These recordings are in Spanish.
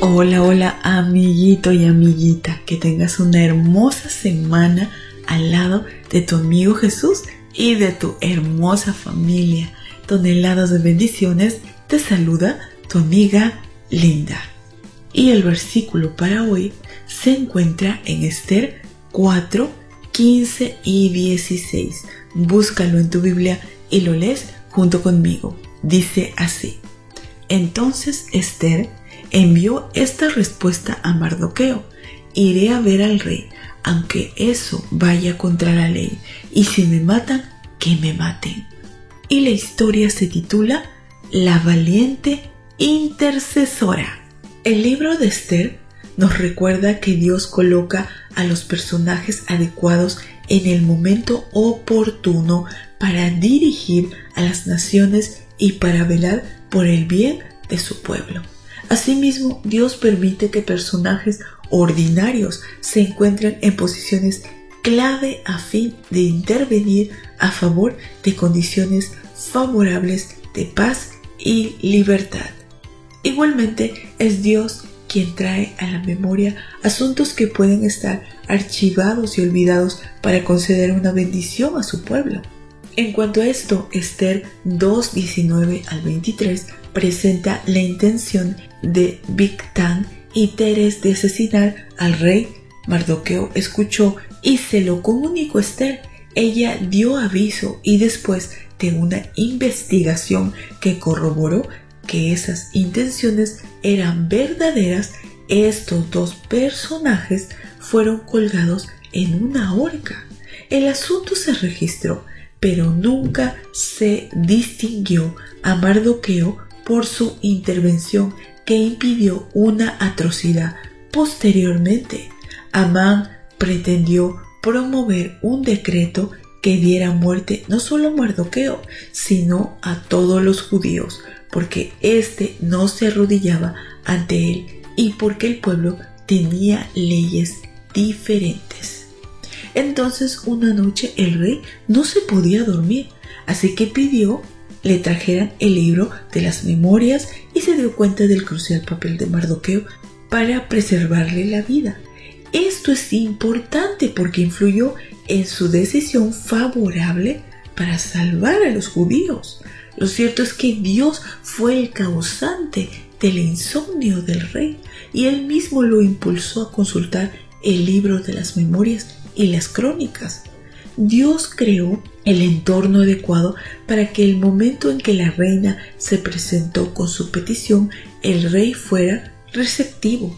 Hola, hola amiguito y amiguita, que tengas una hermosa semana al lado de tu amigo Jesús y de tu hermosa familia. Toneladas de bendiciones, te saluda tu amiga Linda. Y el versículo para hoy se encuentra en Esther 4, 15 y 16. Búscalo en tu Biblia y lo lees junto conmigo. Dice así. Entonces Esther envió esta respuesta a Mardoqueo. Iré a ver al rey, aunque eso vaya contra la ley, y si me matan, que me maten. Y la historia se titula La valiente intercesora. El libro de Esther nos recuerda que Dios coloca a los personajes adecuados en el momento oportuno para dirigir a las naciones y para velar por el bien de su pueblo. Asimismo, Dios permite que personajes ordinarios se encuentren en posiciones clave a fin de intervenir a favor de condiciones favorables de paz y libertad. Igualmente, es Dios quien trae a la memoria asuntos que pueden estar archivados y olvidados para conceder una bendición a su pueblo. En cuanto a esto, Esther 2.19 al 23 presenta la intención de Bigtan y Teres de asesinar al rey. Mardoqueo escuchó y se lo comunicó a Esther. Ella dio aviso y después de una investigación que corroboró que esas intenciones eran verdaderas, estos dos personajes fueron colgados en una horca. El asunto se registró, pero nunca se distinguió a Mardoqueo por su intervención que impidió una atrocidad. Posteriormente, Amán pretendió promover un decreto que diera muerte no solo a Mardoqueo, sino a todos los judíos, porque éste no se arrodillaba ante él y porque el pueblo tenía leyes diferentes. Entonces una noche el rey no se podía dormir, así que pidió le trajeran el libro de las memorias y se dio cuenta del crucial papel de Mardoqueo para preservarle la vida. Esto es importante porque influyó en su decisión favorable para salvar a los judíos. Lo cierto es que Dios fue el causante del insomnio del rey y él mismo lo impulsó a consultar el libro de las memorias y las crónicas. Dios creó el entorno adecuado para que el momento en que la reina se presentó con su petición, el rey fuera receptivo.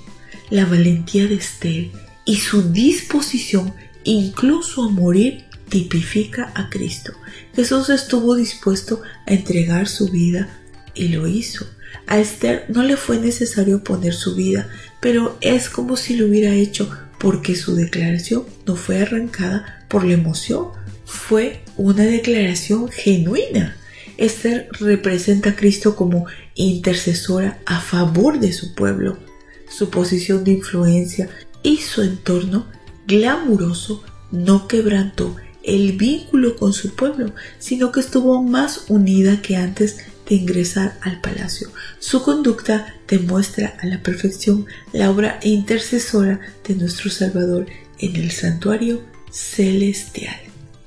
La valentía de Esther y su disposición incluso a morir tipifica a Cristo. Jesús estuvo dispuesto a entregar su vida y lo hizo. A Esther no le fue necesario poner su vida, pero es como si lo hubiera hecho porque su declaración no fue arrancada por la emoción, fue una declaración genuina. Esther representa a Cristo como intercesora a favor de su pueblo. Su posición de influencia y su entorno glamuroso no quebrantó el vínculo con su pueblo, sino que estuvo más unida que antes de ingresar al palacio. Su conducta demuestra a la perfección la obra intercesora de nuestro Salvador en el santuario celestial.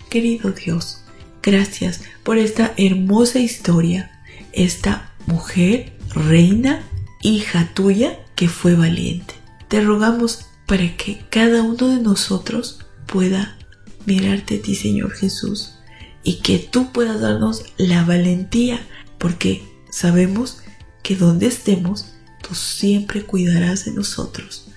Querido Dios, gracias por esta hermosa historia, esta mujer, reina, hija tuya que fue valiente. Te rogamos para que cada uno de nosotros pueda mirarte a ti, Señor Jesús, y que tú puedas darnos la valentía, porque sabemos que donde estemos, tú siempre cuidarás de nosotros.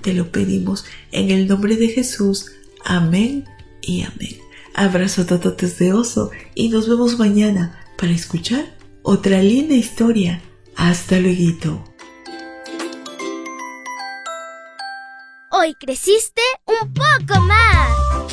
Te lo pedimos en el nombre de Jesús. Amén y amén. Abrazo tototes de oso y nos vemos mañana para escuchar otra linda historia. Hasta luego. Hoy creciste un poco más.